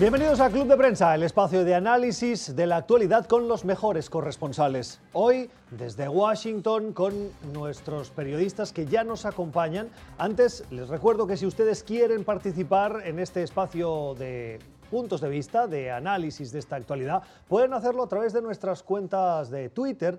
Bienvenidos a Club de Prensa, el espacio de análisis de la actualidad con los mejores corresponsales. Hoy desde Washington con nuestros periodistas que ya nos acompañan. Antes les recuerdo que si ustedes quieren participar en este espacio de puntos de vista, de análisis de esta actualidad, pueden hacerlo a través de nuestras cuentas de Twitter,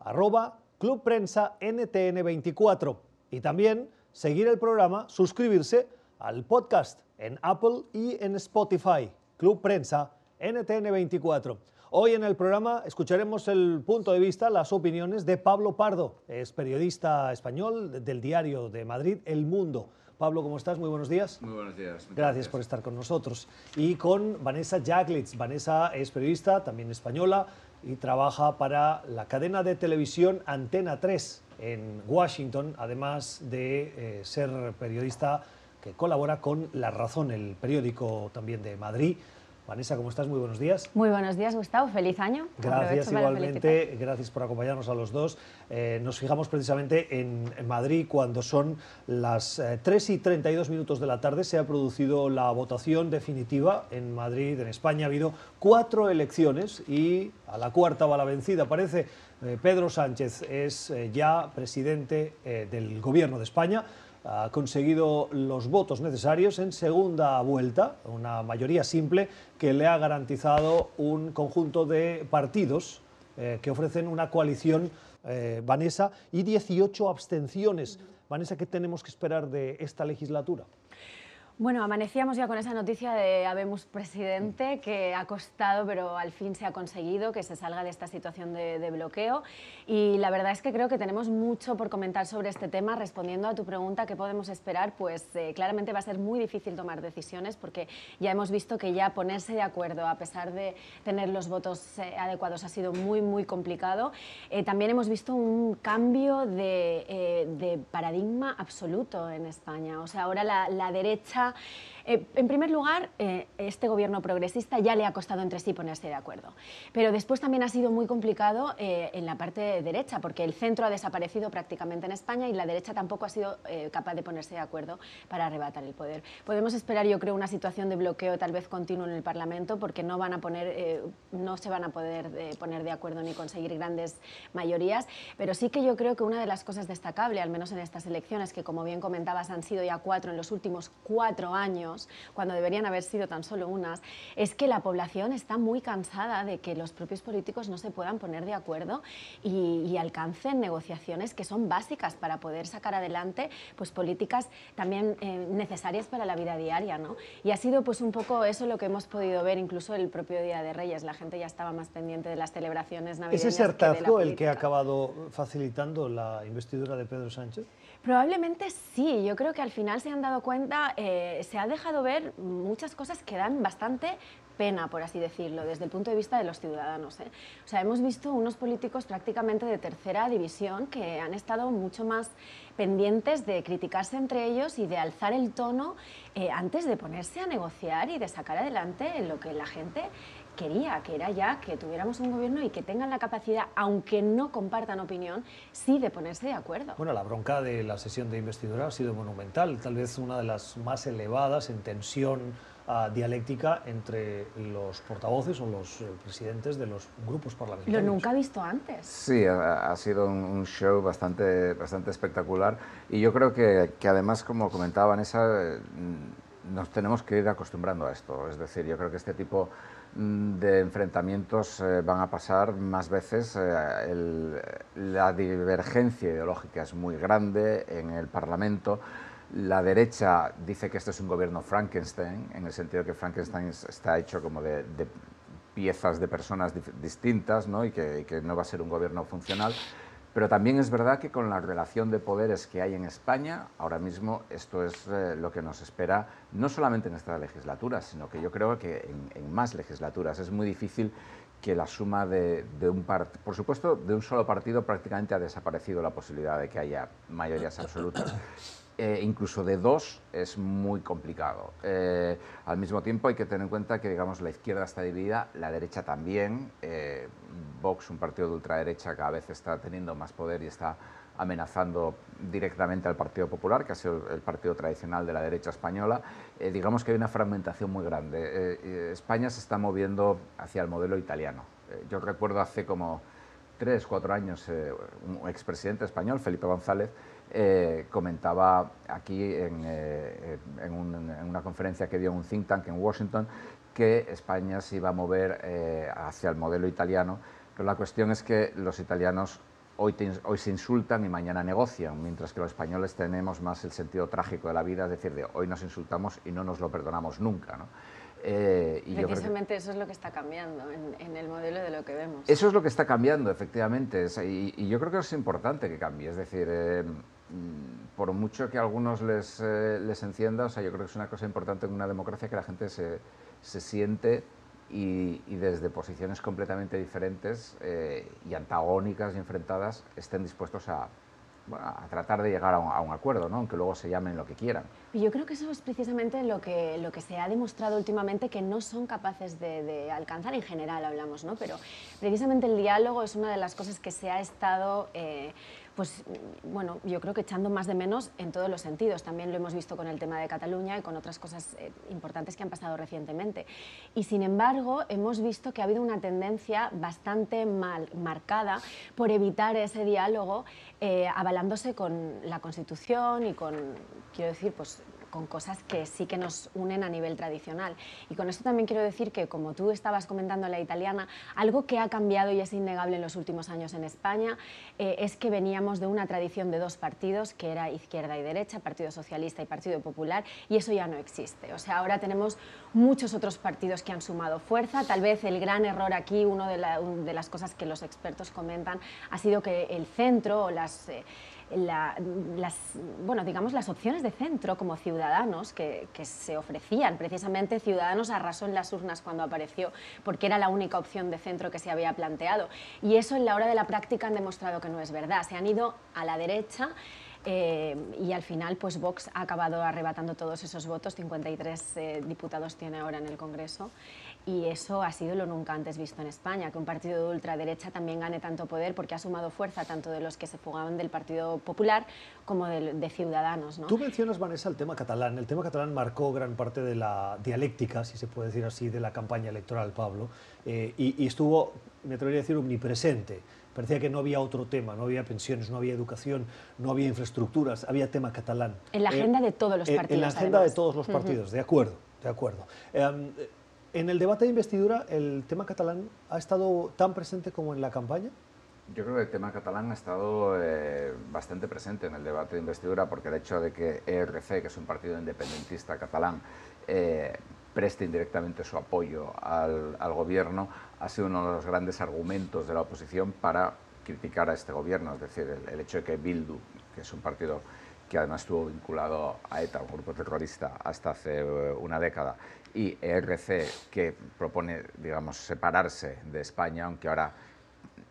arroba Club Prensa NTN24. Y también seguir el programa, suscribirse al podcast en Apple y en Spotify. Club Prensa NTN24. Hoy en el programa escucharemos el punto de vista, las opiniones de Pablo Pardo, es periodista español del diario de Madrid El Mundo. Pablo, ¿cómo estás? Muy buenos días. Muy buenos días. Gracias, por estar con nosotros. Y con Vanessa Jaglitz. Vanessa es periodista, también española, y trabaja para la cadena de televisión Antena 3 en Washington, además de eh, ser periodista que colabora con La Razón, el periódico también de Madrid. Vanessa, ¿cómo estás? Muy buenos días. Muy buenos días, Gustavo. Feliz año. Gracias igualmente. Gracias por acompañarnos a los dos. Eh, nos fijamos precisamente en, Madrid cuando son las 3 eh, y 32 minutos de la tarde. Se ha producido la votación definitiva en Madrid, en España. Ha habido cuatro elecciones y a la cuarta va la vencida. Parece eh, Pedro Sánchez es ya presidente del gobierno de España ha conseguido los votos necesarios en segunda vuelta, una mayoría simple que le ha garantizado un conjunto de partidos eh, que ofrecen una coalición, eh, Vanessa, y 18 abstenciones. Vanessa, ¿qué tenemos que esperar de esta legislatura? Bueno, amanecíamos ya con esa noticia de Habemos presidente que ha costado, pero al fin se ha conseguido que se salga de esta situación de, bloqueo. Y la verdad es que creo que tenemos mucho por comentar sobre este tema. Respondiendo a tu pregunta, ¿qué podemos esperar? Pues eh, claramente va a ser muy difícil tomar decisiones porque ya hemos visto que ya ponerse de acuerdo, a pesar de tener los votos eh, adecuados, ha sido muy, muy complicado. Eh, también hemos visto un cambio de, de, paradigma absoluto en España. O sea, ahora la, la derecha eh, en primer lugar, eh, este gobierno progresista ya le ha costado entre sí ponerse de acuerdo. Pero después también ha sido muy complicado eh, en la parte derecha, porque el centro ha desaparecido prácticamente en España y la derecha tampoco ha sido capaz de ponerse de acuerdo para arrebatar el poder. Podemos esperar, yo creo, una situación de bloqueo tal vez continuo en el Parlamento, porque no, van a poner, no se van a poder poner de acuerdo ni conseguir grandes mayorías. Pero sí que yo creo que una de las cosas destacables, al menos en estas elecciones, que como bien comentabas han sido ya cuatro en los últimos cuatro años, cuando deberían haber sido tan solo unas, es que la población está muy cansada de que los propios políticos no se puedan poner de acuerdo y, alcancen negociaciones que son básicas para poder sacar adelante pues, políticas también eh, necesarias para la vida diaria. ¿no? Y ha sido pues, un poco eso lo que hemos podido ver incluso el propio Día de Reyes. La gente ya estaba más pendiente de las celebraciones navideñas. ¿Es ese hartazgo el que ha acabado facilitando la investidura de Pedro Sánchez? Probablemente sí, yo creo que al final se han dado cuenta, eh, se ha dejado ver muchas cosas que dan bastante pena, por así decirlo, desde el punto de vista de los ciudadanos. ¿eh? O sea, hemos visto unos políticos prácticamente de tercera división que han estado mucho más pendientes de criticarse entre ellos y de alzar el tono eh, antes de ponerse a negociar y de sacar adelante lo que la gente quería, que era ya que tuviéramos un gobierno y que tengan la capacidad, aunque no compartan opinión, sí de ponerse de acuerdo. Bueno, la bronca de la sesión de investidura ha sido monumental, tal vez una de las más elevadas en tensión ah, dialéctica entre los portavoces o los eh, presidentes de los grupos parlamentarios. Lo nunca visto antes. Sí, ha, sido un, show bastante, bastante espectacular y yo creo que, que además, como comentaba Vanessa, eh, nos tenemos que ir acostumbrando a esto. Es decir, yo creo que este tipo Mm, de enfrentamientos eh, van a pasar más veces. Eh, la divergencia ideológica es muy grande en el Parlamento. La derecha dice que este es un gobierno Frankenstein, en el sentido que Frankenstein está hecho como de, piezas de personas distintas ¿no? Y, que, y que no va a ser un gobierno funcional. Pero también es verdad que con la relación de poderes que hay en España, ahora mismo esto es eh, lo que nos espera, no solamente en esta legislatura, sino que yo creo que en, más legislaturas. Es muy difícil que la suma de, un partido, por supuesto, de un solo partido prácticamente ha desaparecido la posibilidad de que haya mayorías absolutas. Eh, incluso de dos es muy complicado. Eh, al mismo tiempo hay que tener en cuenta que digamos, la izquierda está dividida, la derecha también. Vox, un partido de ultraderecha, cada vez está teniendo más poder y está amenazando directamente al Partido Popular, que ha sido el partido tradicional de la derecha española, eh, digamos que hay una fragmentación muy grande. Eh, eh, España se está moviendo hacia el modelo italiano. yo recuerdo hace como tres, cuatro años, un expresidente español, Felipe González, comentaba aquí en, en, una conferencia que dio en un think tank en Washington que España se iba a mover hacia el modelo italiano, pero la cuestión es que los italianos hoy, se insultan y mañana negocian, mientras que los españoles tenemos más el sentido trágico de la vida, es decir, de hoy nos insultamos y no nos lo perdonamos nunca. ¿no? Eh, y Precisamente eso es lo que está cambiando en, el modelo de lo que vemos. Eso es lo que está cambiando, efectivamente, y, yo creo que es importante que cambie, es decir, eh, por mucho que a algunos les, eh, les encienda, o sea, yo creo que es una cosa importante en una democracia que la gente se, se siente y, desde posiciones completamente diferentes eh, y antagónicas y enfrentadas estén dispuestos a, a tratar de llegar a un, acuerdo, ¿no? aunque luego se llamen lo que quieran. Y yo creo que eso es precisamente lo que, lo que se ha demostrado últimamente que no son capaces de, alcanzar, en general hablamos, ¿no? pero precisamente el diálogo es una de las cosas que se ha estado... Eh, pues bueno, yo creo que echando más de menos en todos los sentidos. También lo hemos visto con el tema de Cataluña y con otras cosas eh, importantes que han pasado recientemente. Y sin embargo, hemos visto que ha habido una tendencia bastante mal marcada por evitar ese diálogo, eh, avalándose con la Constitución y con, quiero decir, pues con cosas que sí que nos unen a nivel tradicional. Y con esto también quiero decir que, como tú estabas comentando la italiana, algo que ha cambiado y es innegable en los últimos años en España eh, es que veníamos de una tradición de dos partidos, que era izquierda y derecha, Partido Socialista y Partido Popular, y eso ya no existe. O sea, ahora tenemos muchos otros partidos que han sumado fuerza. Tal vez el gran error aquí, una de, las cosas que los expertos comentan, ha sido que el centro o las... Eh, las, bueno, digamos, las opciones de centro como ciudadanos que, se ofrecían. Precisamente Ciudadanos arrasó en las urnas cuando apareció porque era la única opción de centro que se había planteado. Y eso en la hora de la práctica han demostrado que no es verdad. Se han ido a la derecha. Eh, y al final, pues Vox ha acabado arrebatando todos esos votos, 53 eh, diputados tiene ahora en el Congreso, y eso ha sido lo nunca antes visto en España, que un partido de ultraderecha también gane tanto poder porque ha sumado fuerza tanto de los que se fugaban del Partido Popular como de, Ciudadanos. ¿no? Tú mencionas, Vanessa, el tema catalán. El tema catalán marcó gran parte de la dialéctica, si se puede decir así, de la campaña electoral, Pablo, eh, y, estuvo, me atrevería a decir, omnipresente. Parecía que no había otro tema, no había pensiones, no había educación, no había infraestructuras, había tema catalán. En la agenda de todos los partidos. En la agenda de todos los partidos, de acuerdo, de acuerdo. Em, en el debate de investidura, ¿el tema catalán ha estado tan presente como en la campaña? Yo creo que el tema catalán ha estado eh, bastante presente en el debate de investidura porque el hecho de que ERC, que es un partido independentista catalán, eh, preste indirectamente su apoyo al, gobierno ha sido uno de los grandes argumentos de la oposición para criticar a este gobierno. Es decir, el, hecho de que Bildu, que es un partido que además estuvo vinculado a ETA, un grupo terrorista, hasta hace eh, una década, y ERC, que propone, digamos, separarse de España, aunque ahora,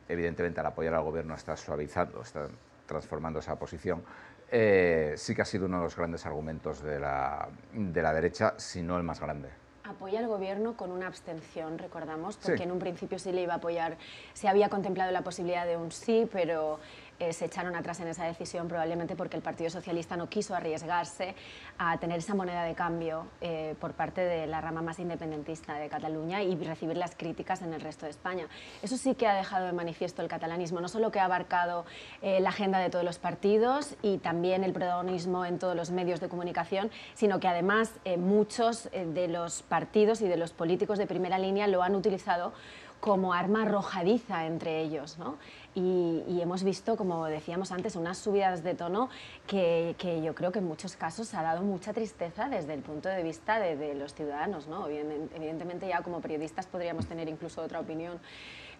evidentemente, al apoyar al gobierno está suavizando, está transformando esa posición, eh, sí que ha sido uno de los grandes argumentos de la, de la derecha, si no el más grande. Apoya al gobierno con una abstención, recordamos, porque en un principio sí le iba a apoyar, se había contemplado la posibilidad de un sí, pero eh, se echaron atrás en esa decisión probablemente porque el Partido Socialista no quiso arriesgarse a tener esa moneda de cambio eh, por parte de la rama más independentista de Cataluña y recibir las críticas en el resto de España. Eso sí que ha dejado de manifiesto el catalanismo, no solo que ha abarcado eh, la agenda de todos los partidos y también el protagonismo en todos los medios de comunicación, sino que además muchos de los partidos y de los políticos de primera línea lo han utilizado como arma arrojadiza entre ellos. ¿no? Y, hemos visto, como decíamos antes, unas subidas de tono que, yo creo que en muchos casos ha dado mucha tristeza desde el punto de vista de, de los ciudadanos. ¿no? Evidentemente ya como periodistas podríamos tener incluso otra opinión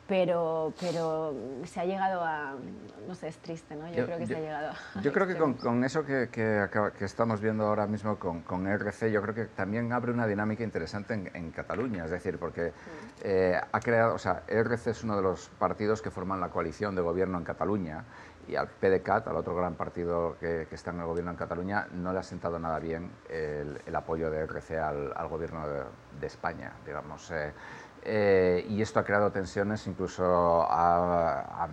pero, pero se ha llegado a, no sé, es triste, ¿no? Yo, creo que se ha llegado a... Yo creo que con, con eso que, que, que, estamos viendo ahora mismo con, con, RC, yo creo que también abre una dinámica interesante en, en Cataluña, es decir, porque eh, ha creado, o sea, RC es uno de los partidos que forman la coalición de gobierno en Cataluña y al PDeCAT, al otro gran partido que, que, está en el gobierno en Cataluña, no le ha sentado nada bien el, el apoyo de RC al, al gobierno de, de, España, digamos. Eh, eh, y esto ha creado tensiones, incluso ha,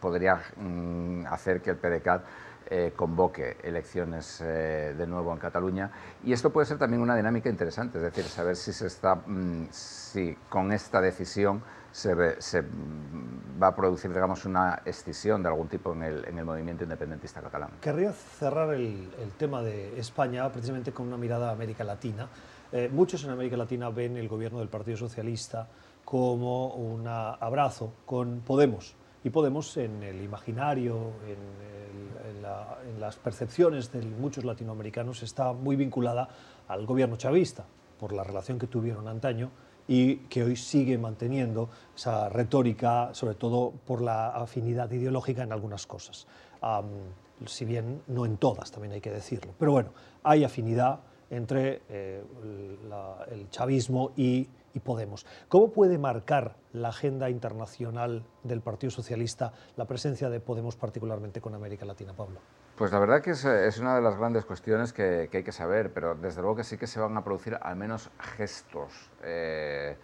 podría mm, hacer que el PDCAT eh, convoque elecciones eh, de nuevo en Cataluña. Y esto puede ser también una dinámica interesante, es decir, saber si, se está, mm, si con esta decisión se, va a producir digamos, una escisión de algún tipo en el, en el movimiento independentista catalán. Querría cerrar el, el, tema de España precisamente con una mirada a América Latina. Eh, muchos en América Latina ven el gobierno del Partido Socialista como un abrazo con Podemos. Y Podemos en el imaginario, en en, las percepciones de muchos latinoamericanos está muy vinculada al gobierno chavista, por la relación que tuvieron antaño y que hoy sigue manteniendo esa retórica, sobre todo por la afinidad ideológica en algunas cosas. si bien no en todas, también hay que decirlo. Pero bueno, hay afinidad entre eh, el chavismo y Podemos. ¿Cómo puede marcar la agenda internacional del Partido Socialista la presencia de Podemos particularmente con América Latina, Pablo? Pues la verdad que es, una de las grandes cuestiones que, hay que saber, pero desde luego que sí que se van a producir al menos gestos eh,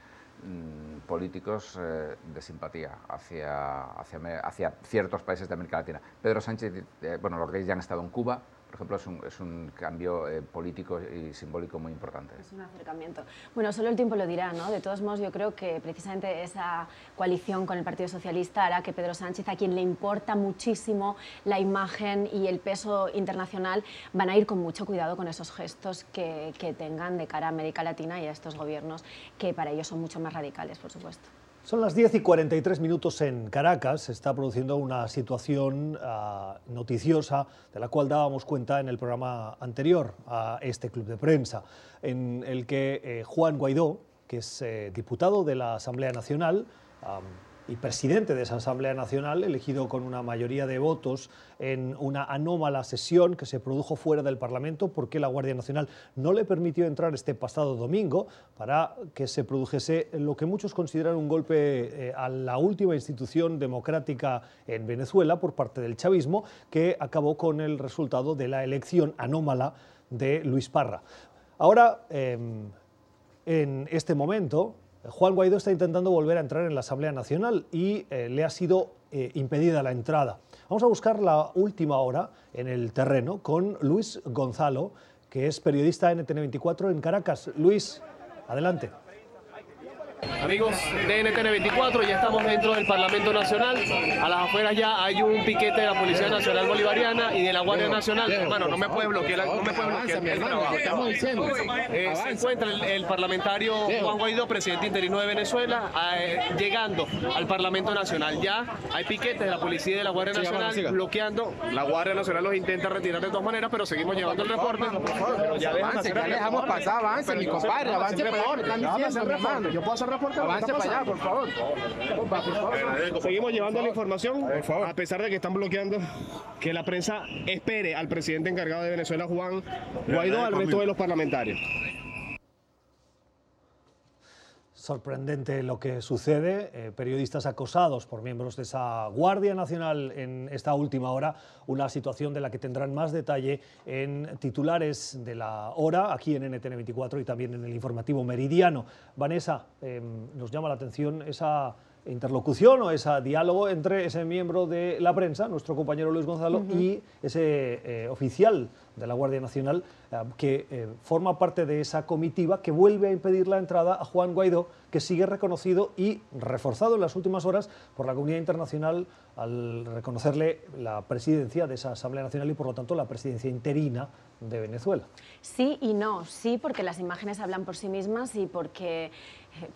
mm, políticos eh, de simpatía hacia, ciertos países de América Latina. Pedro Sánchez, bueno, los gays ya han estado en Cuba, por ejemplo, es un, es un cambio eh, político y simbólico muy importante. Es un acercamiento. Bueno, solo el tiempo lo dirá, ¿no? De todos modos, yo creo que precisamente esa coalición con el Partido Socialista hará que Pedro Sánchez, a quien le importa muchísimo la imagen y el peso internacional, van a ir con mucho cuidado con esos gestos que, que tengan de cara a América Latina y a estos gobiernos que para ellos son mucho más radicales, por supuesto. Son las 10 y 43 minutos en Caracas. Se está produciendo una situación ah, noticiosa de la cual dábamos cuenta en el programa anterior a este club de prensa, en el que eh, Juan Guaidó, que es eh, diputado de la Asamblea Nacional, y presidente de esa Asamblea Nacional, elegido con una mayoría de votos en una anómala sesión que se produjo fuera del Parlamento porque la Guardia Nacional no le permitió entrar este pasado domingo para que se produjese lo que muchos consideran un golpe eh, a la última institución democrática en Venezuela por parte del chavismo, que acabó con el resultado de la elección anómala de Luis Parra. Ahora, em, en este momento, Juan Guaidó está intentando volver a entrar en la Asamblea Nacional y eh, le ha sido eh, impedida la entrada. Vamos a buscar la última hora en el terreno con Luis Gonzalo, que es periodista NTN24 en Caracas. Luis, adelante. Amigos de NTN24, ya estamos dentro del Parlamento Nacional. A las afueras ya hay un piquete de la Policía Nacional Bolivariana y de la Guardia Nacional. Hermano, no me puede bloquear, no me puede bloquear el trabajo. Eh, se encuentra el, parlamentario Juan Guaidó, presidente interino de Venezuela, eh, llegando al Parlamento Nacional. Ya hay piquetes de la Policía y de la Guardia Nacional bloqueando. La Guardia Nacional los intenta retirar de todas maneras, pero seguimos llevando el reporte. ya dejamos pasar, avance, mi compadre, avance, por favor. Están diciendo, hermano. Yo puedo hacer Avance para allá, por favor. Seguimos llevando la información, por favor. a pesar de que están bloqueando que la prensa espere al presidente encargado de Venezuela, Juan Guaidó, al resto de los parlamentarios. Sorprendente lo que sucede, eh, periodistas acosados por miembros de esa Guardia Nacional en esta última hora, una situación de la que tendrán más detalle en titulares de la hora, aquí en NTN24 y también en el informativo Meridiano. Vanessa, em, nos llama la atención esa interlocución o ese diálogo entre ese miembro de la prensa, nuestro compañero Luis Gonzalo, y ese eh, oficial de la Guardia Nacional eh, que eh, forma parte de esa comitiva que vuelve a impedir la entrada a Juan Guaidó, que sigue reconocido y reforzado en las últimas horas por la comunidad internacional al reconocerle la presidencia de esa Asamblea Nacional y por lo tanto la presidencia interina de Venezuela. Sí y no, sí porque las imágenes hablan por sí mismas y porque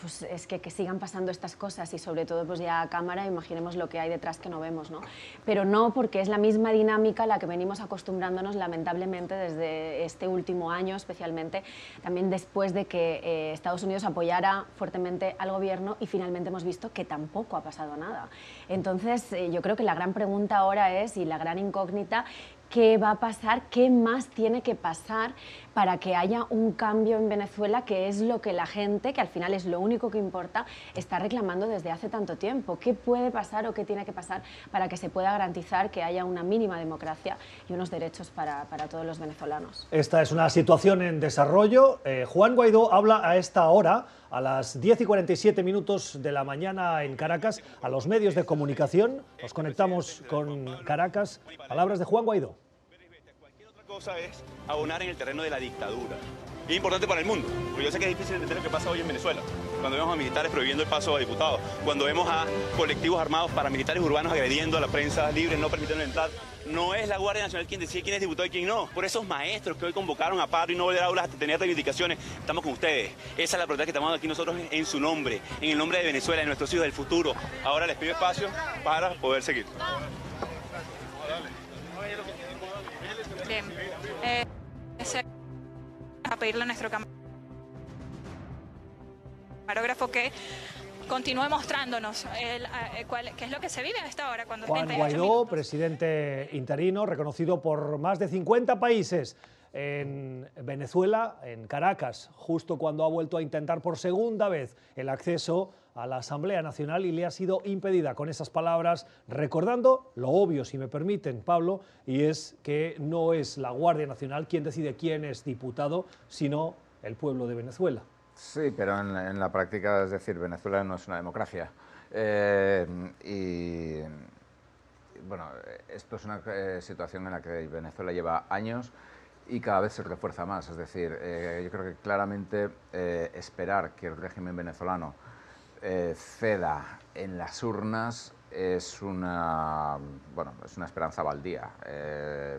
pues es que, que, sigan pasando estas cosas y sobre todo pues ya a cámara imaginemos lo que hay detrás que no vemos, ¿no? Pero no porque es la misma dinámica a la que venimos acostumbrándonos lamentablemente desde este último año especialmente, también después de que eh, Estados Unidos apoyara fuertemente al gobierno y finalmente hemos visto que tampoco ha pasado nada. Entonces eh, yo creo que la gran pregunta ahora es y la gran incógnita qué va a pasar, qué más tiene que pasar para que haya un cambio en Venezuela, que es lo que la gente, que al final es lo único que importa, está reclamando desde hace tanto tiempo. ¿Qué puede pasar o qué tiene que pasar para que se pueda garantizar que haya una mínima democracia y unos derechos para, para todos los venezolanos? Esta es una situación en desarrollo. Eh, Juan Guaidó habla a esta hora, a las 10 y 47 minutos de la mañana en Caracas, a los medios de comunicación. Nos conectamos con Caracas. Palabras de Juan Guaidó es abonar en el terreno de la dictadura. es importante para el mundo, porque yo sé que es difícil entender lo que pasa hoy en Venezuela. Cuando vemos a militares prohibiendo el paso a diputados, cuando vemos a colectivos armados paramilitares urbanos agrediendo a la prensa libre, no permitiendo entrar, no es la Guardia Nacional quien decide quién es diputado y quién no. Por esos maestros que hoy convocaron a paro y no volver a aulas hasta tener reivindicaciones, estamos con ustedes. Esa es la protesta que estamos aquí nosotros en su nombre, en el nombre de Venezuela, de nuestros hijos del futuro. Ahora les pido espacio para poder seguir. Bien. Eh, a pedirle a nuestro camarógrafo que continúe mostrándonos el, eh, qué es lo que se vive a esta hora. Cuando Juan Guaidó, presidente interino, reconocido por más de 50 países en Venezuela, en Caracas, justo cuando ha vuelto a intentar por segunda vez el acceso a la Asamblea Nacional y le ha sido impedida con esas palabras, recordando lo obvio, si me permiten, Pablo, y es que no es la Guardia Nacional quien decide quién es diputado, sino el pueblo de Venezuela. Sí, pero en, la práctica, es decir, Venezuela no es una democracia. Eh, y bueno, esto es una eh, situación en la que Venezuela lleva años y cada vez se refuerza más. Es decir, eh, yo creo que claramente esperar que el régimen venezolano eh, ceda en las urnas es una, bueno, es una esperanza baldía. Eh,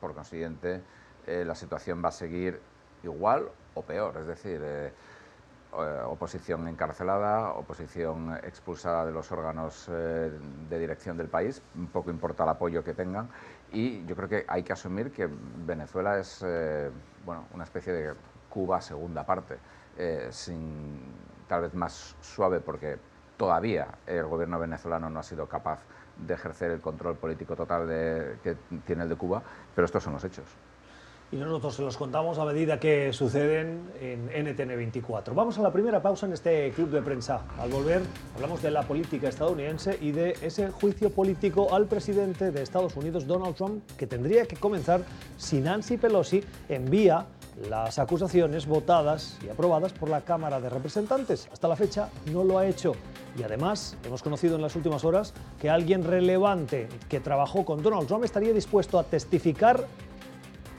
por consiguiente, eh, la situación va a seguir igual o peor, es decir, oposición encarcelada, oposición expulsada de los órganos de dirección del país, poco importa el apoyo que tengan, y yo creo que hay que asumir que Venezuela es bueno, una especie de Cuba segunda parte, sin tal vez más suave porque todavía el gobierno venezolano no ha sido capaz de ejercer el control político total de, que tiene el de Cuba, pero estos son los hechos. Y nosotros se los contamos a medida que suceden en NTN 24. Vamos a la primera pausa en este club de prensa. Al volver hablamos de la política estadounidense y de ese juicio político al presidente de Estados Unidos, Donald Trump, que tendría que comenzar si Nancy Pelosi envía las acusaciones votadas y aprobadas por la Cámara de Representantes. Hasta la fecha no lo ha hecho. Y además hemos conocido en las últimas horas que alguien relevante que trabajó con Donald Trump estaría dispuesto a testificar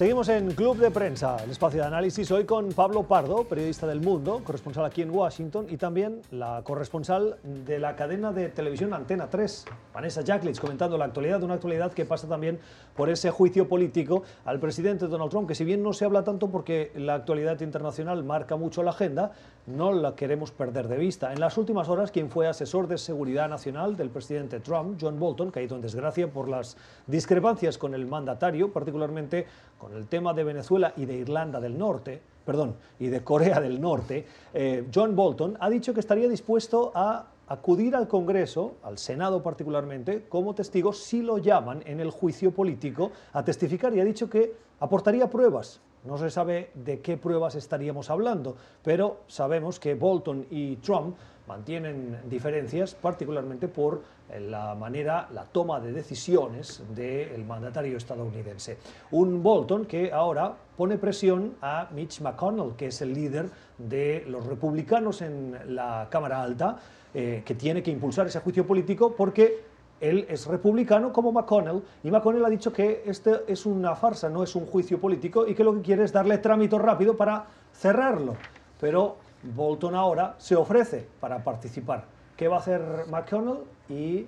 Seguimos en Club de Prensa, el espacio de análisis, hoy con Pablo Pardo, periodista del Mundo, corresponsal aquí en Washington, y también la corresponsal de la cadena de televisión Antena 3, Vanessa Jacklitz, comentando la actualidad, una actualidad que pasa también por ese juicio político al presidente Donald Trump, que si bien no se habla tanto porque la actualidad internacional marca mucho la agenda, no la queremos perder de vista. En las últimas horas, quien fue asesor de seguridad nacional del presidente Trump, John Bolton, caído en desgracia por las discrepancias con el mandatario, particularmente con el tema de Venezuela y de Irlanda del Norte, perdón, y de Corea del Norte, eh, John Bolton ha dicho que estaría dispuesto a acudir al Congreso, al Senado particularmente, como testigo si lo llaman en el juicio político a testificar y ha dicho que aportaría pruebas. No se sabe de qué pruebas estaríamos hablando, pero sabemos que Bolton y Trump mantienen diferencias, particularmente por eh, la manera, la toma de decisiones del mandatario estadounidense. Un Bolton que ahora pone presión a Mitch McConnell, que es el líder de los republicanos en la Cámara Alta, eh, que tiene que impulsar ese juicio político porque él es republicano como McConnell y McConnell ha dicho que este es una farsa, no es un juicio político y que lo que quiere es darle trámite rápido para cerrarlo. Pero Bolton ahora se ofrece para participar. ¿Qué va a hacer McConnell? Y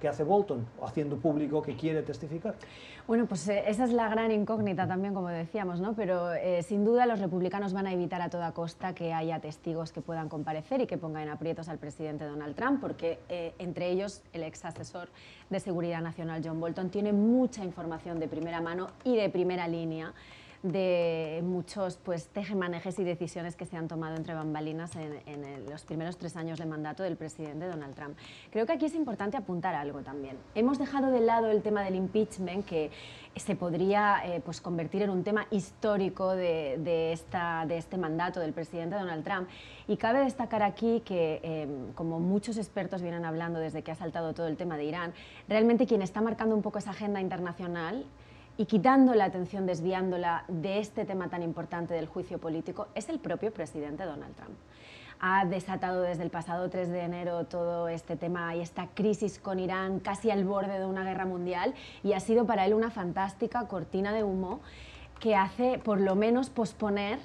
que hace Bolton, haciendo público que quiere testificar. Bueno, pues eh, esa es la gran incógnita también, como decíamos, ¿no? Pero eh, sin duda los republicanos van a evitar a toda costa que haya testigos que puedan comparecer y que pongan en aprietos al presidente Donald Trump, porque eh, entre ellos el ex asesor de Seguridad Nacional John Bolton tiene mucha información de primera mano y de primera línea de muchos pues, tejemanejes y decisiones que se han tomado entre bambalinas en, los primeros tres años de mandato del presidente Donald Trump. Creo que aquí es importante apuntar algo también. Hemos dejado de lado el tema del impeachment, que se podría eh, pues, convertir en un tema histórico de, esta, de este mandato del presidente Donald Trump. Y cabe destacar aquí que, em, como muchos expertos vienen hablando desde que ha saltado todo el tema de Irán, realmente quien está marcando un poco esa agenda internacional y quitando la atención, desviándola de este tema tan importante del juicio político, es el propio presidente Donald Trump. Ha desatado desde el pasado 3 de enero todo este tema y esta crisis con Irán casi al borde de una guerra mundial y ha sido para él una fantástica cortina de humo que hace por lo menos posponer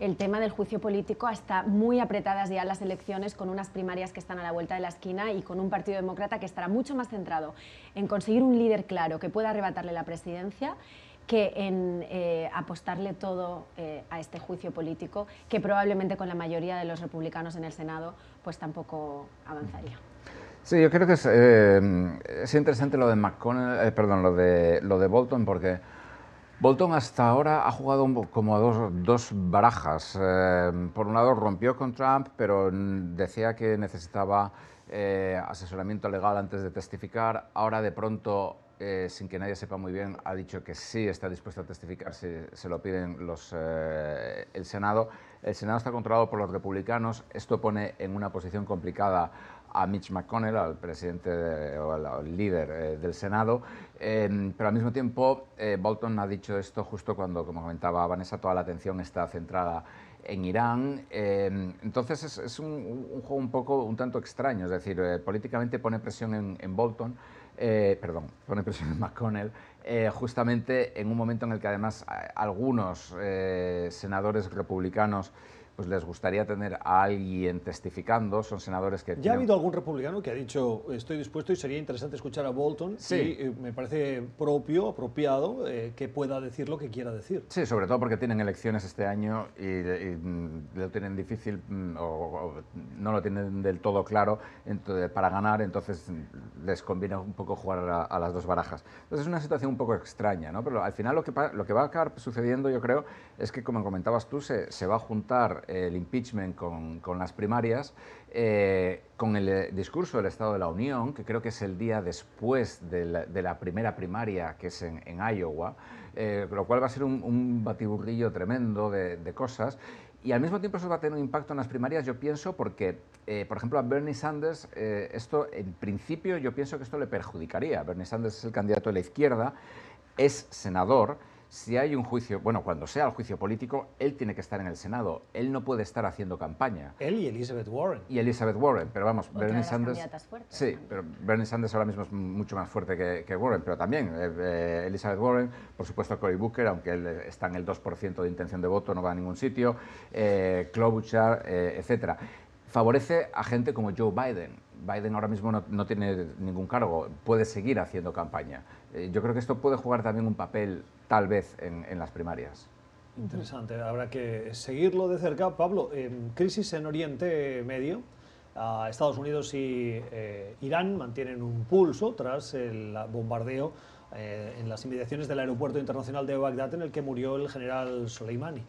el tema del juicio político hasta muy apretadas ya las elecciones con unas primarias que están a la vuelta de la esquina y con un Partido Demócrata que estará mucho más centrado en conseguir un líder claro que pueda arrebatarle la presidencia que en eh, apostarle todo eh, a este juicio político, que probablemente con la mayoría de los republicanos en el Senado, pues tampoco avanzaría. Sí, yo creo que es, eh, es interesante lo de McConnell, perdón, lo de, lo de Bolton, porque Bolton hasta ahora ha jugado como dos, dos barajas. Eh, por un lado rompió con Trump, pero decía que necesitaba eh, asesoramiento legal antes de testificar. Ahora de pronto, eh, sin que nadie sepa muy bien, ha dicho que sí está dispuesto a testificar si se lo piden los, el Senado. El Senado está controlado por los republicanos. Esto pone en una posición complicada a Mitch McConnell, al presidente o al, líder eh, del Senado, em, pero al mismo tiempo eh, Bolton ha dicho esto justo cuando, como comentaba Vanessa, toda la atención está centrada en Irán. Em, entonces es, un, juego un poco, un tanto extraño, es decir, eh, políticamente pone presión en, en Bolton, perdón, pone presión en McConnell, justamente en un momento en el que además algunos senadores republicanos pues les gustaría tener a alguien testificando, son senadores que... Ya ha habido algún republicano que ha dicho estoy dispuesto y sería interesante escuchar a Bolton sí. y eh, me parece propio, apropiado, eh, que pueda decir lo que quiera decir. Sí, sobre todo porque tienen elecciones este año y, mm, lo tienen difícil mm, o, no lo tienen del todo claro entonces, para ganar, entonces mm, les conviene un poco jugar a, las dos barajas. Entonces es una situación un poco extraña, ¿no? Pero al final lo que, lo que va a acabar sucediendo, yo creo, es que como comentabas tú, se, se va a juntar el impeachment con, con las primarias, eh, con el eh, discurso del Estado de la Unión, que creo que es el día después de la, primera primaria, que es en, Iowa, eh, lo cual va a ser un, batiburrillo tremendo de, cosas. Y al mismo tiempo eso va a tener un impacto en las primarias, yo pienso, porque, por ejemplo, a Bernie Sanders, esto en principio yo pienso que esto le perjudicaría. Bernie Sanders es el candidato de la izquierda, es senador, si hay un juicio, bueno, cuando sea el juicio político, él tiene que estar en el Senado. Él no puede estar haciendo campaña. Él y Elizabeth Warren. Y Elizabeth Warren, pero vamos, Bernie Sanders. sí, pero Bernie Sanders ahora mismo es mucho más fuerte que, Warren, pero también eh, eh, Elizabeth Warren, por supuesto Cory Booker, aunque él está en el 2% de intención de voto, no va a ningún sitio, eh, Klobuchar, eh, etcétera. Favorece a gente como Joe Biden. Biden ahora mismo no, no tiene ningún cargo, puede seguir haciendo campaña. yo creo que esto puede jugar también un papel tal vez en, las primarias. Interesante, habrá que seguirlo de cerca. Pablo, crisis en Oriente Medio. Estados Unidos y eh, Irán mantienen un pulso tras el bombardeo eh, en las inmediaciones del aeropuerto internacional de Bagdad en el que murió el general Soleimani.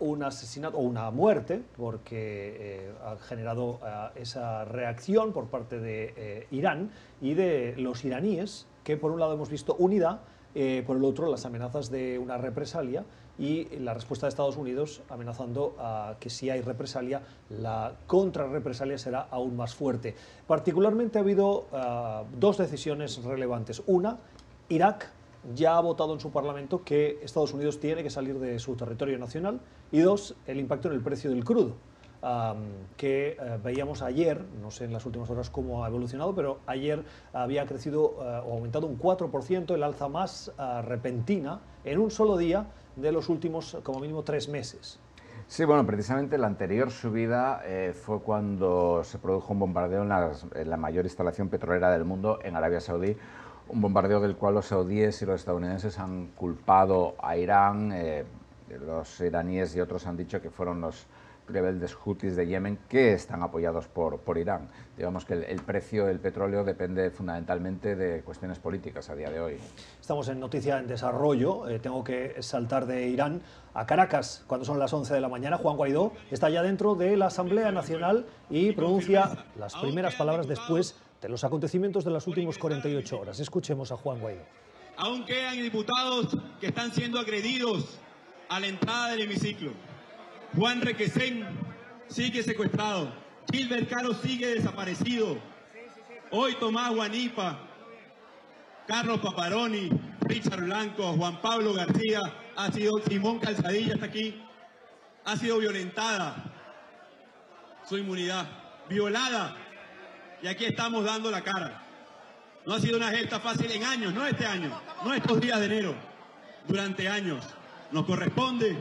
un asesinato o una muerte porque eh, ha generado esa reacción por parte de Irán y de los iraníes que por un lado hemos visto unidad eh, por el otro las amenazas de una represalia y la respuesta de Estados Unidos amenazando a que si hay represalia, la contrarrepresalia será aún más fuerte. Particularmente ha habido ah, dos decisiones relevantes. Una, Irak ya ha votado en su Parlamento que Estados Unidos tiene que salir de su territorio nacional y dos, el impacto en el precio del crudo que eh, veíamos ayer, no sé en las últimas horas cómo ha evolucionado, pero ayer había crecido eh, o aumentado un 4% el alza más eh, repentina en un solo día de los últimos como mínimo tres meses. Sí, bueno, precisamente la anterior subida eh, fue cuando se produjo un bombardeo en, la mayor instalación petrolera del mundo, en Arabia Saudí, un bombardeo del cual los saudíes y los estadounidenses han culpado a Irán, eh, los iraníes y otros han dicho que fueron los rebeldes hutis de Yemen que están apoyados por, por Irán. Digamos que el, precio del petróleo depende fundamentalmente de cuestiones políticas a día de hoy. Estamos en noticia en desarrollo. Eh, tengo que saltar de Irán a Caracas cuando son las 11 de la mañana. Juan Guaidó está ya dentro de la Asamblea Nacional y pronuncia las primeras palabras después de los acontecimientos de las últimas 48 horas. Escuchemos a Juan Guaidó. Aún quedan diputados que están siendo agredidos a la entrada del hemiciclo. Juan Requesén sigue secuestrado. Gilbert Caro sigue desaparecido. Hoy Tomás Guanipa, Carlos Paparoni, Richard Blanco, Juan Pablo García, ha sido Simón Calzadilla hasta aquí, ha sido violentada su inmunidad, violada, y aquí estamos dando la cara. No ha sido una gesta fácil en años, no este año, no estos días de enero, durante años. Nos corresponde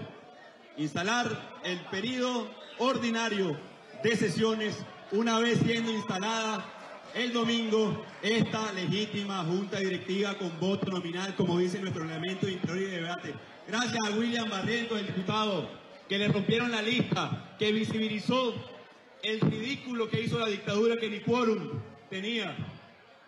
instalar el periodo ordinario de sesiones una vez siendo instalada el domingo esta legítima junta directiva con voto nominal, como dice nuestro reglamento de interior y debate. Gracias a William Barrientos, el diputado, que le rompieron la lista, que visibilizó el ridículo que hizo la dictadura que ni quórum tenía.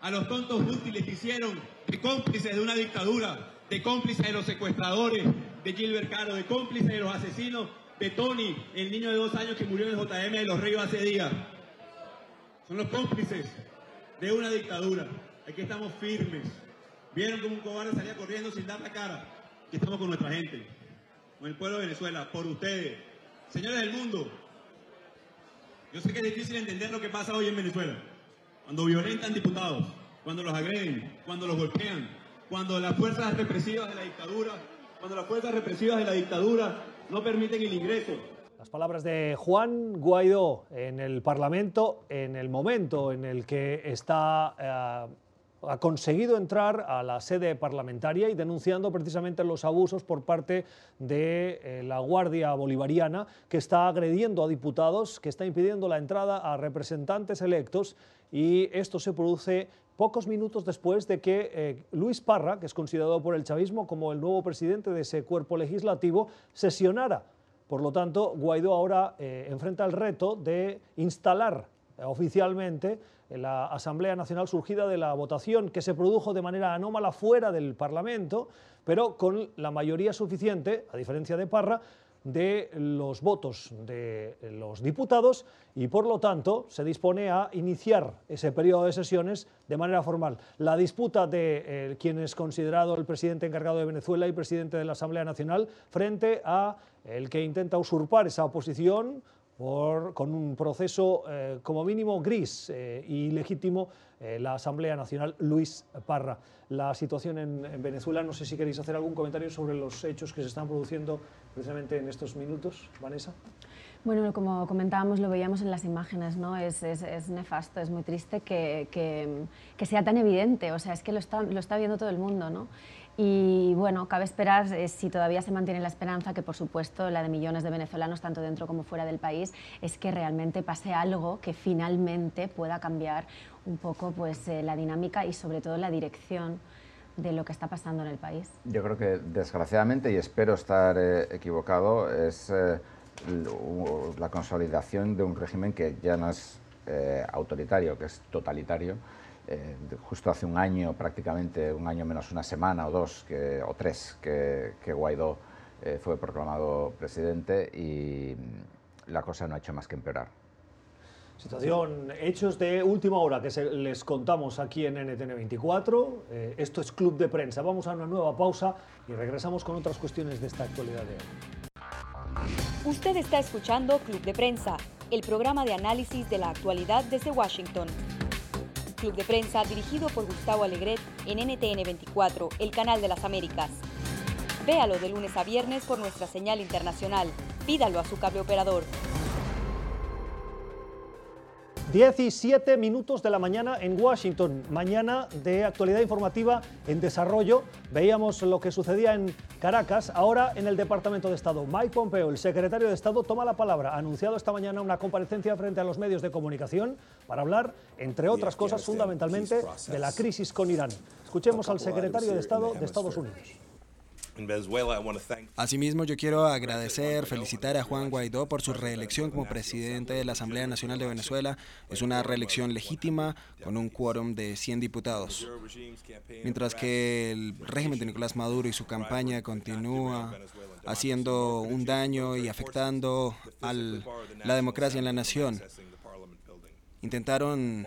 A los tontos útiles que hicieron de cómplices de una dictadura, de cómplices de los secuestradores de Gilbert Caro, de cómplices de los asesinos de Tony, el niño de dos años que murió en el JM de los Ríos hace días. Son los cómplices de una dictadura. Aquí estamos firmes. Vieron como un cobarde salía corriendo sin dar la cara. Aquí estamos con nuestra gente, con el pueblo de Venezuela, por ustedes. Señores del mundo, yo sé que es difícil entender lo que pasa hoy en Venezuela. Cuando violentan diputados, cuando los agreden, cuando los golpean, cuando las fuerzas represivas de la dictadura, cuando las fuerzas represivas de la dictadura no permiten el ingreso. Las palabras de Juan Guaidó en el Parlamento en el momento en el que está eh, ha conseguido entrar a la sede parlamentaria y denunciando precisamente los abusos por parte de eh, la Guardia Bolivariana que está agrediendo a diputados, que está impidiendo la entrada a representantes electos y esto se produce pocos minutos después de que eh, Luis Parra, que es considerado por el chavismo como el nuevo presidente de ese cuerpo legislativo, sesionara. Por lo tanto, Guaidó ahora eh, enfrenta el reto de instalar oficialmente en la Asamblea Nacional surgida de la votación que se produjo de manera anómala fuera del Parlamento, pero con la mayoría suficiente, a diferencia de Parra, de los votos de los diputados y por lo tanto se dispone a iniciar ese periodo de sesiones de manera formal. La disputa de eh, quien es considerado el presidente encargado de Venezuela y presidente de la Asamblea Nacional frente a el que intenta usurpar esa posición con un proceso eh, como mínimo gris eh, y legítimo eh, la Asamblea Nacional Luis Parra. La situación en, Venezuela, no sé si queréis hacer algún comentario sobre los hechos que se están produciendo precisamente en estos minutos, Vanessa. Bueno, como comentábamos, lo veíamos en las imágenes, ¿no? Es, nefasto, es muy triste que, que, sea tan evidente, o sea, es que lo está, lo está viendo todo el mundo, ¿no? Y bueno, cabe esperar, eh, si todavía se mantiene la esperanza, que por supuesto la de millones de venezolanos, tanto dentro como fuera del país, es que realmente pase algo que finalmente pueda cambiar un poco pues, eh, la dinámica y sobre todo la dirección de lo que está pasando en el país. Yo creo que desgraciadamente, y espero estar eh, equivocado, es la consolidación de un régimen que ya no es autoritario, que es totalitario eh, justo hace un año, prácticamente un año menos una semana o dos que, o tres que, Guaidó eh, fue proclamado presidente y la cosa no ha hecho más que empeorar. Situación, hechos de última hora que les contamos aquí en NTN 24. Eh, esto es Club de Prensa. Vamos a una nueva pausa y regresamos con otras cuestiones de esta actualidad de hoy. Usted está escuchando Club de Prensa, el programa de análisis de la actualidad desde Washington. Club de Prensa dirigido por Gustavo Alegret en NTN 24, el canal de las Américas. Véalo de lunes a viernes por nuestra señal internacional. Pídalo a su cable operador. 17 minutos de la mañana en Washington. Mañana de actualidad informativa en desarrollo. Veíamos lo que sucedía en Caracas, ahora en el Departamento de Estado. Mike Pompeo, el secretario de Estado, toma la palabra. Ha anunciado esta mañana una comparecencia frente a los medios de comunicación para hablar, entre otras cosas, fundamentalmente de la crisis con Irán. Escuchemos al secretario de Estado de Estados Unidos. Asimismo, yo quiero agradecer, felicitar a Juan Guaidó por su reelección como presidente de la Asamblea Nacional de Venezuela. Es una reelección legítima con un quórum de 100 diputados. Mientras que el régimen de Nicolás Maduro y su campaña continúa haciendo un daño y afectando a la democracia en la nación. Intentaron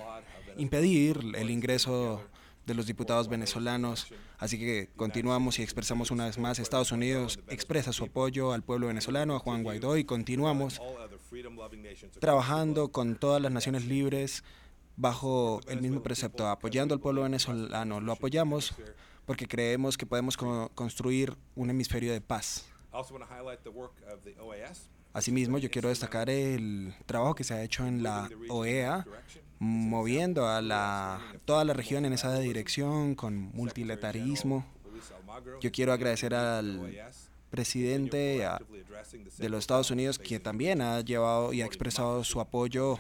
impedir el ingreso de los diputados venezolanos. Así que continuamos y expresamos una vez más, Estados Unidos expresa su apoyo al pueblo venezolano, a Juan Guaidó, y continuamos trabajando con todas las naciones libres bajo el mismo precepto, apoyando al pueblo venezolano. Lo apoyamos porque creemos que podemos construir un hemisferio de paz. Asimismo, yo quiero destacar el trabajo que se ha hecho en la OEA, moviendo a la, toda la región en esa dirección con multilateralismo. Yo quiero agradecer al presidente de los Estados Unidos que también ha llevado y ha expresado su apoyo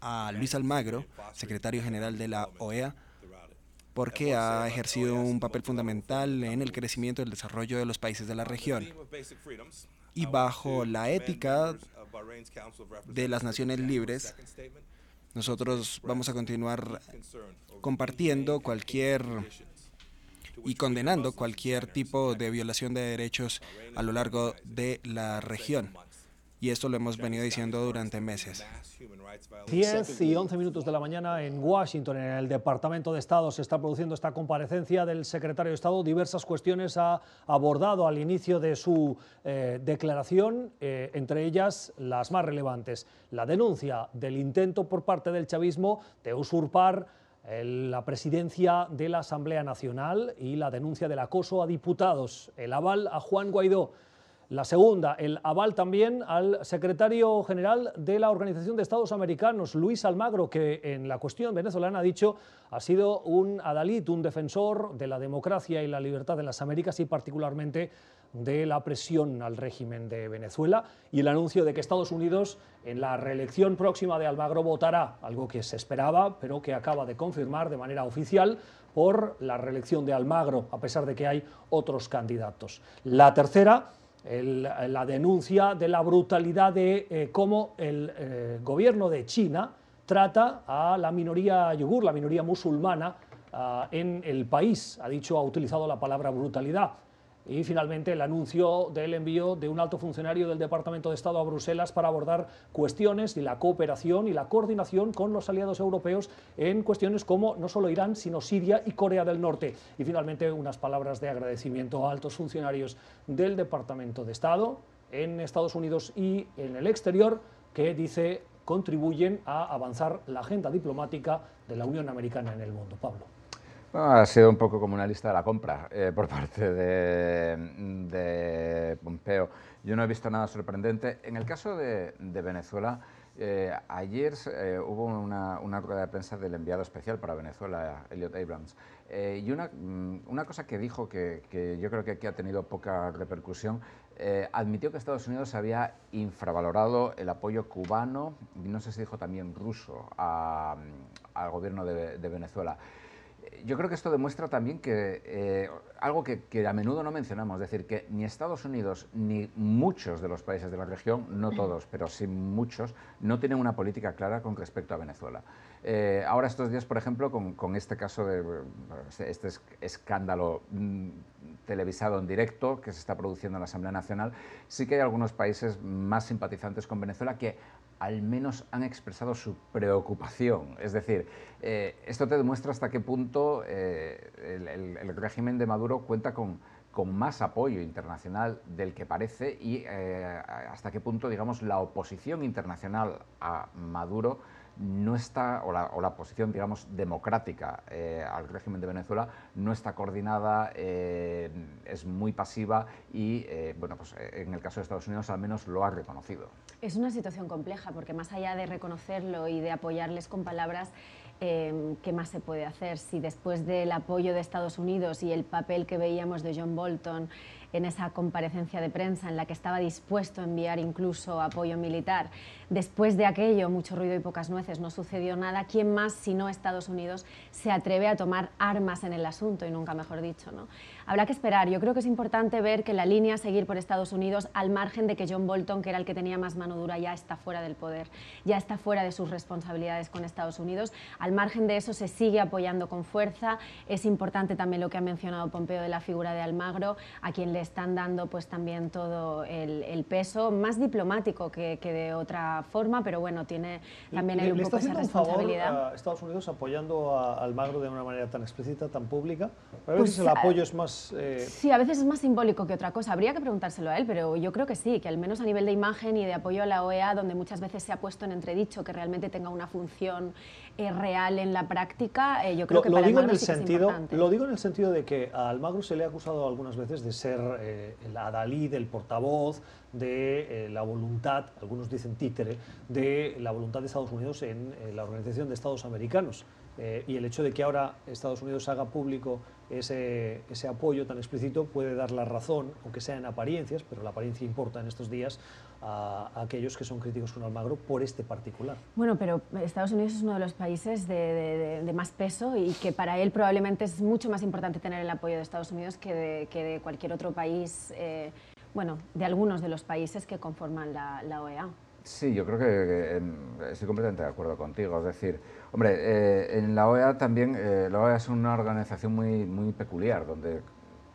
a Luis Almagro, secretario general de la OEA, porque ha ejercido un papel fundamental en el crecimiento y el desarrollo de los países de la región y bajo la ética de las Naciones Libres, nosotros vamos a continuar compartiendo cualquier y condenando cualquier tipo de violación de derechos a lo largo de la región y esto lo hemos venido diciendo durante meses. 10 y 11 minutos de la mañana en Washington, en el Departamento de Estado, se está produciendo esta comparecencia del secretario de Estado. Diversas cuestiones ha abordado al inicio de su eh, declaración, eh, entre ellas las más relevantes. La denuncia del intento por parte del chavismo de usurpar la presidencia de la Asamblea Nacional y la denuncia del acoso a diputados, el aval a Juan Guaidó. La segunda, el aval también al secretario general de la Organización de Estados Americanos, Luis Almagro, que en la cuestión venezolana ha dicho ha sido un adalid, un defensor de la democracia y la libertad de las Américas y particularmente de la presión al régimen de Venezuela y el anuncio de que Estados Unidos en la reelección próxima de Almagro votará, algo que se esperaba, pero que acaba de confirmar de manera oficial por la reelección de Almagro, a pesar de que hay otros candidatos. La tercera la denuncia de la brutalidad de eh, cómo el eh, gobierno de China trata a la minoría yugur, la minoría musulmana, ah, en el país. Ha dicho, ha utilizado la palabra brutalidad. Y finalmente el anuncio del envío de un alto funcionario del Departamento de Estado a Bruselas para abordar cuestiones de la cooperación y la coordinación con los aliados europeos en cuestiones como no solo Irán, sino Siria y Corea del Norte. Y finalmente unas palabras de agradecimiento a altos funcionarios del Departamento de Estado en Estados Unidos y en el exterior que dice contribuyen a avanzar la agenda diplomática de la Unión Americana en el mundo. Pablo ha sido un poco como una lista de la compra eh, por parte de, Pompeo. Yo no he visto nada sorprendente. En el caso de, Venezuela, eh, ayer eh, hubo una, rueda de prensa del enviado especial para Venezuela, Elliot Abrams, y una, mm, una, cosa que dijo que, que, yo creo que aquí ha tenido poca repercusión, admitió que Estados Unidos había infravalorado el apoyo cubano, y no sé si dijo también ruso, al gobierno de Venezuela yo creo que esto demuestra también que eh, algo que, a menudo no mencionamos, es decir, que ni Estados Unidos ni muchos de los países de la región, no todos, pero sí muchos, no tienen una política clara con respecto a Venezuela. Eh, ahora estos días, por ejemplo, con, este caso de este escándalo mm, televisado en directo que se está produciendo en la Asamblea Nacional, sí que hay algunos países más simpatizantes con Venezuela que al menos han expresado su preocupación. Es decir, eh, esto te demuestra hasta qué punto eh, el, régimen de Maduro cuenta con, más apoyo internacional del que parece y eh, hasta qué punto, digamos, la oposición internacional a Maduro no está, o la, o la posición, digamos, democrática eh, al régimen de Venezuela no está coordinada, eh, es muy pasiva y, eh, bueno, pues en el caso de Estados Unidos al menos lo ha reconocido. Es una situación compleja porque más allá de reconocerlo y de apoyarles con palabras, ¿qué más se puede hacer? Si después del apoyo de Estados Unidos y el papel que veíamos de John Bolton en esa comparecencia de prensa en la que estaba dispuesto a enviar incluso apoyo militar. Después de aquello, mucho ruido y pocas nueces, no sucedió nada. ¿Quién más, si no Estados Unidos, se atreve a tomar armas en el asunto? Y nunca mejor dicho. ¿no? Habrá que esperar. Yo creo que es importante ver que la línea a seguir por Estados Unidos, al margen de que John Bolton, que era el que tenía más mano dura, ya está fuera del poder, ya está fuera de sus responsabilidades con Estados Unidos. Al margen de eso, se sigue apoyando con fuerza. Es importante también lo que ha mencionado Pompeo de la figura de Almagro, a quien le están dando pues también todo el, peso, más diplomático que, de otra forma, pero bueno, tiene también el un poco esa responsabilidad. Favor a Estados Unidos apoyando a Almagro de una manera tan explícita, tan pública? A veces pues, el apoyo es más... Eh, sí, a veces es más simbólico que otra cosa. Habría que preguntárselo a él, pero yo creo que sí, que al menos a nivel de imagen y de apoyo a la OEA, donde muchas veces se ha puesto en entredicho que realmente tenga una función eh, real en la práctica, eh, yo creo que lo para digo en el sentido, Lo digo en el sentido de que a Almagro se le ha acusado algunas veces de ser el adalid, el portavoz de la voluntad, algunos dicen títere, de la voluntad de Estados Unidos en la Organización de Estados Americanos. Y el hecho de que ahora Estados Unidos haga público ese, apoyo tan explícito puede dar la razón, aunque sea en apariencias, pero la apariencia importa en estos días, a, aquellos que son críticos con Almagro por este particular. Bueno, pero Estados Unidos es uno de los países de, más peso y que para él probablemente es mucho más importante tener el apoyo de Estados Unidos que de, que de cualquier otro país, eh, bueno, de algunos de los países que conforman la, OEA. Sí, yo creo que, estoy completamente de acuerdo contigo. Es decir, hombre, eh, en la OEA también, eh, la OEA es una organización muy, muy peculiar, donde,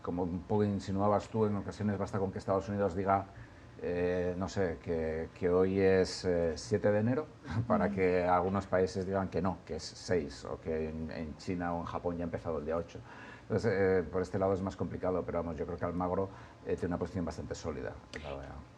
como un poco insinuabas tú, en ocasiones basta con que Estados Unidos diga eh, no sé, que, hoy es 7 eh, de enero, para que algunos países digan que no, que es 6, o que en, China o en Japón ya ha empezado el día 8. Entonces, eh, por este lado es más complicado, pero vamos, yo creo que Almagro tiene una posición bastante sólida.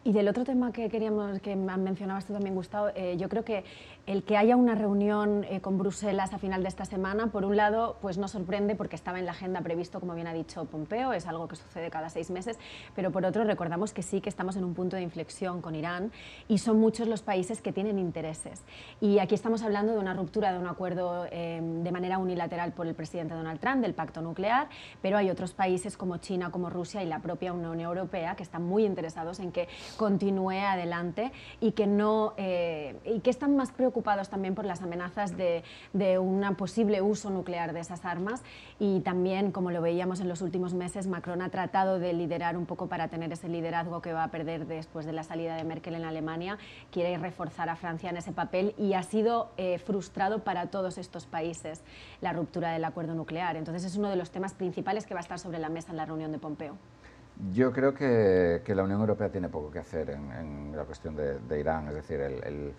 Y del otro tema que queríamos, que mencionabas tú también, Gustavo, yo creo que el que haya una reunión eh, con Bruselas a final de esta semana, por un lado, pues no sorprende porque estaba en la agenda previsto, como bien ha dicho Pompeo, es algo que sucede cada seis meses, pero por otro recordamos que sí que estamos en un punto de inflexión con Irán y son muchos los países que tienen intereses. Y aquí estamos hablando de una ruptura de un acuerdo em, de manera unilateral por el presidente Donald Trump del pacto nuclear, pero hay otros países como China, como Rusia y la propia Unión Europea que están muy interesados en que continúe adelante y que, no, eh, y que están más preocupados también por las amenazas de, de un posible uso nuclear de esas armas y también, como lo veíamos en los últimos meses, Macron ha tratado de liderar un poco para tener ese liderazgo que va a perder después de la salida de Merkel en Alemania, quiere reforzar a Francia en ese papel y ha sido eh, frustrado para todos estos países la ruptura del acuerdo nuclear. Entonces es uno de los temas principales que va a estar sobre la mesa en la reunión de Pompeo. Yo creo que, la Unión Europea tiene poco que hacer en, la cuestión de, Irán, es decir, el,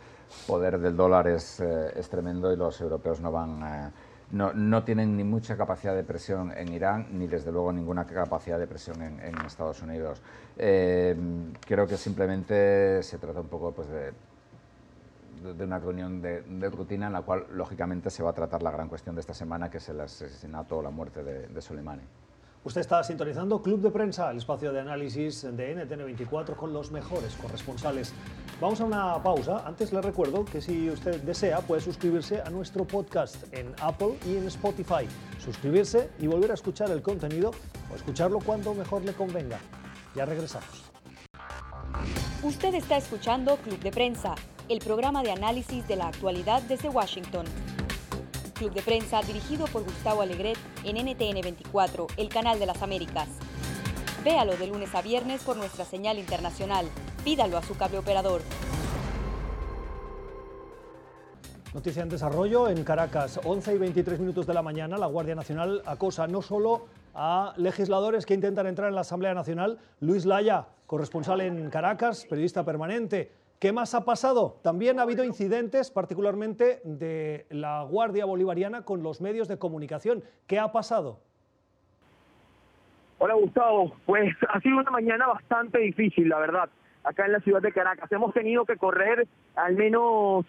poder del dólar es, eh, es, tremendo y los europeos no van... Eh, no, no, tienen ni mucha capacidad de presión en Irán, ni desde luego ninguna capacidad de presión en, Estados Unidos. Eh, creo que simplemente se trata un poco pues, de, una reunión de, rutina en la cual, lógicamente, se va a tratar la gran cuestión de esta semana, que es el asesinato o la muerte de Soleimani. Usted está sintonizando Club de Prensa, el espacio de análisis de NTN24 con los mejores corresponsales. Vamos a una pausa. Antes le recuerdo que si usted desea puede suscribirse a nuestro podcast en Apple y en Spotify. Suscribirse y volver a escuchar el contenido o escucharlo cuando mejor le convenga. Ya regresamos. Usted está escuchando Club de Prensa, el programa de análisis de la actualidad desde Washington. Club de Prensa dirigido por Gustavo Alegret en NTN 24, el canal de las Américas. Véalo de lunes a viernes por nuestra señal internacional. Pídalo a su cable operador. Noticia en desarrollo en Caracas, 11 y 23 minutos de la mañana, la Guardia Nacional acosa no solo a legisladores que intentan entrar en la Asamblea Nacional, Luis Laya, corresponsal en Caracas, periodista permanente, ¿Qué más ha pasado? También ha habido incidentes, particularmente de la Guardia Bolivariana con los medios de comunicación. ¿Qué ha pasado? Hola Gustavo, pues ha sido una mañana bastante difícil, la verdad, acá en la ciudad de Caracas. Hemos tenido que correr al menos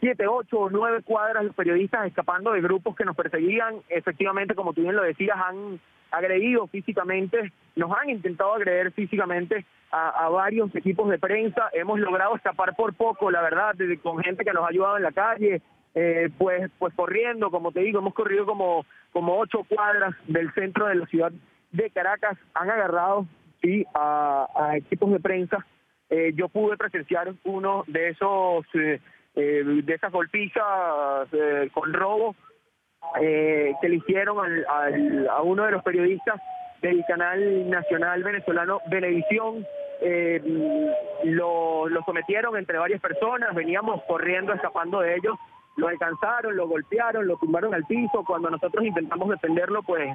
siete, ocho o nueve cuadras los periodistas escapando de grupos que nos perseguían. Efectivamente, como tú bien lo decías, han agredido físicamente, nos han intentado agredir físicamente a, varios equipos de prensa, hemos logrado escapar por poco, la verdad, con gente que nos ha ayudado en la calle, eh, pues, pues corriendo, como te digo, hemos corrido como, como ocho cuadras del centro de la ciudad de Caracas, han agarrado sí a, equipos de prensa. Eh, yo pude presenciar uno de esos eh, de esas golpizas con robo que le hicieron a uno de los periodistas del canal nacional venezolano Venevisión. lo, lo sometieron entre varias personas, veníamos corriendo, escapando de ellos lo alcanzaron, lo golpearon, lo tumbaron al piso. Cuando nosotros intentamos defenderlo, pues,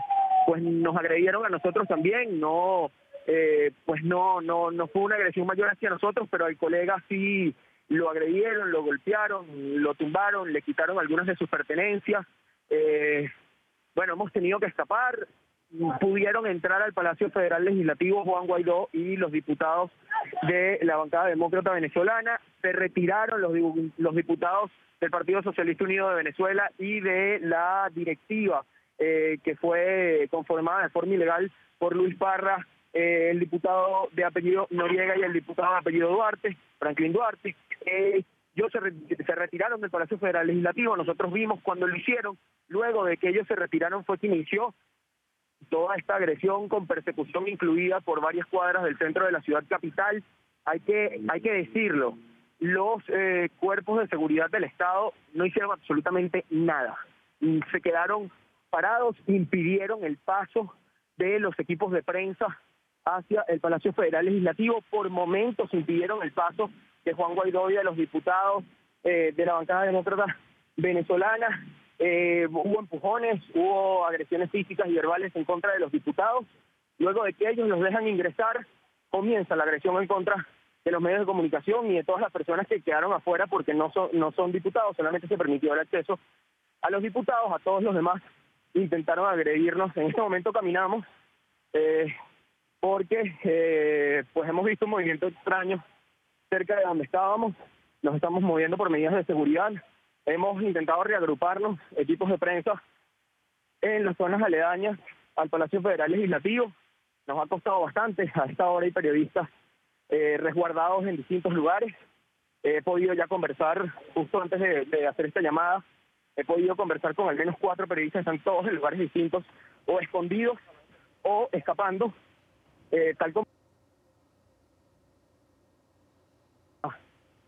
pues nos agredieron a nosotros también. No, eh, pues no, no, no fue una agresión mayor hacia nosotros, pero al colega sí lo agredieron, lo golpearon, lo tumbaron, le quitaron algunas de sus pertenencias. Eh, bueno, hemos tenido que escapar. Pudieron entrar al Palacio Federal Legislativo Juan Guaidó y los diputados de la bancada demócrata venezolana. Se retiraron los, diputados del Partido Socialista Unido de Venezuela y de la directiva eh, que fue conformada de forma ilegal por Luis Parra, eh, el diputado de apellido Noriega y el diputado de apellido Duarte, Franklin Duarte. Ellos se, se, retiraron del Palacio Federal Legislativo, nosotros vimos cuando lo hicieron, luego de que ellos se retiraron fue que inició toda esta agresión con persecución incluida por varias cuadras del centro de la ciudad capital. Hay que, hay que decirlo, los eh, cuerpos de seguridad del Estado no hicieron absolutamente nada. Se quedaron parados, impidieron el paso de los equipos de prensa hacia el Palacio Federal Legislativo. Por momentos impidieron el paso de Juan Guaidó y de los diputados eh, de la bancada demócrata venezolana. Eh, hubo empujones, hubo agresiones físicas y verbales en contra de los diputados. Luego de que ellos los dejan ingresar, comienza la agresión en contra de los medios de comunicación y de todas las personas que quedaron afuera porque no son, no son diputados, solamente se permitió el acceso a los diputados, a todos los demás intentaron agredirnos. En este momento caminamos eh, porque eh, pues hemos visto un movimiento extraño cerca de donde estábamos, nos estamos moviendo por medidas de seguridad, hemos intentado reagruparnos, equipos de prensa, en las zonas aledañas al Palacio Federal Legislativo, nos ha costado bastante, a esta hora hay periodistas eh, resguardados en distintos lugares. He podido ya conversar, justo antes de, hacer esta llamada, he podido conversar con al menos cuatro periodistas, están todos en lugares distintos, o escondidos o escapando, eh, tal como...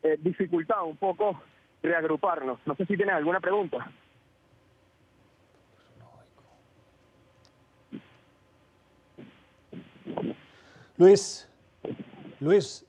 Eh, dificultado un poco reagruparnos. No sé si tienen alguna pregunta. Luis, Luis,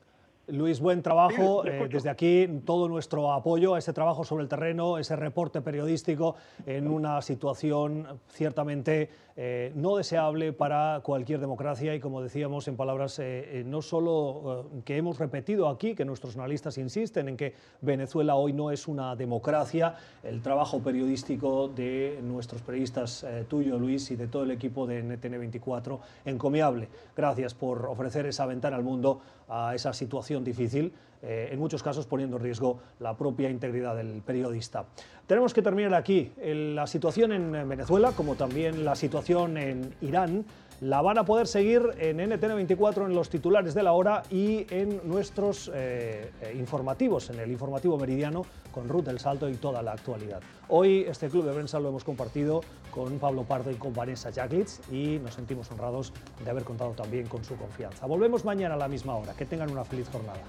Luis, buen trabajo. Eh, desde aquí, todo nuestro apoyo a ese trabajo sobre el terreno, ese reporte periodístico en una situación ciertamente eh, no deseable para cualquier democracia y, como decíamos en palabras eh, no solo que hemos repetido aquí, que nuestros analistas insisten en que Venezuela hoy no es una democracia, el trabajo periodístico de nuestros periodistas, tuyo, Luis, y de todo el equipo de NTN24, encomiable. Gracias por ofrecer esa ventana al mundo a esa situación difícil, eh, en muchos casos poniendo en riesgo la propia integridad del periodista. Tenemos que terminar aquí. la situación en Venezuela, como también la situación en Irán, la van a poder seguir en NTN24 en los titulares de la hora y en nuestros eh, eh, informativos, en el informativo meridiano con Ruth del Salto y toda la actualidad. Hoy este club de prensa lo hemos compartido con Pablo Pardo y con Vanessa Jaglitz y nos sentimos honrados de haber contado también con su confianza. Volvemos mañana a la misma hora. Que tengan una feliz jornada.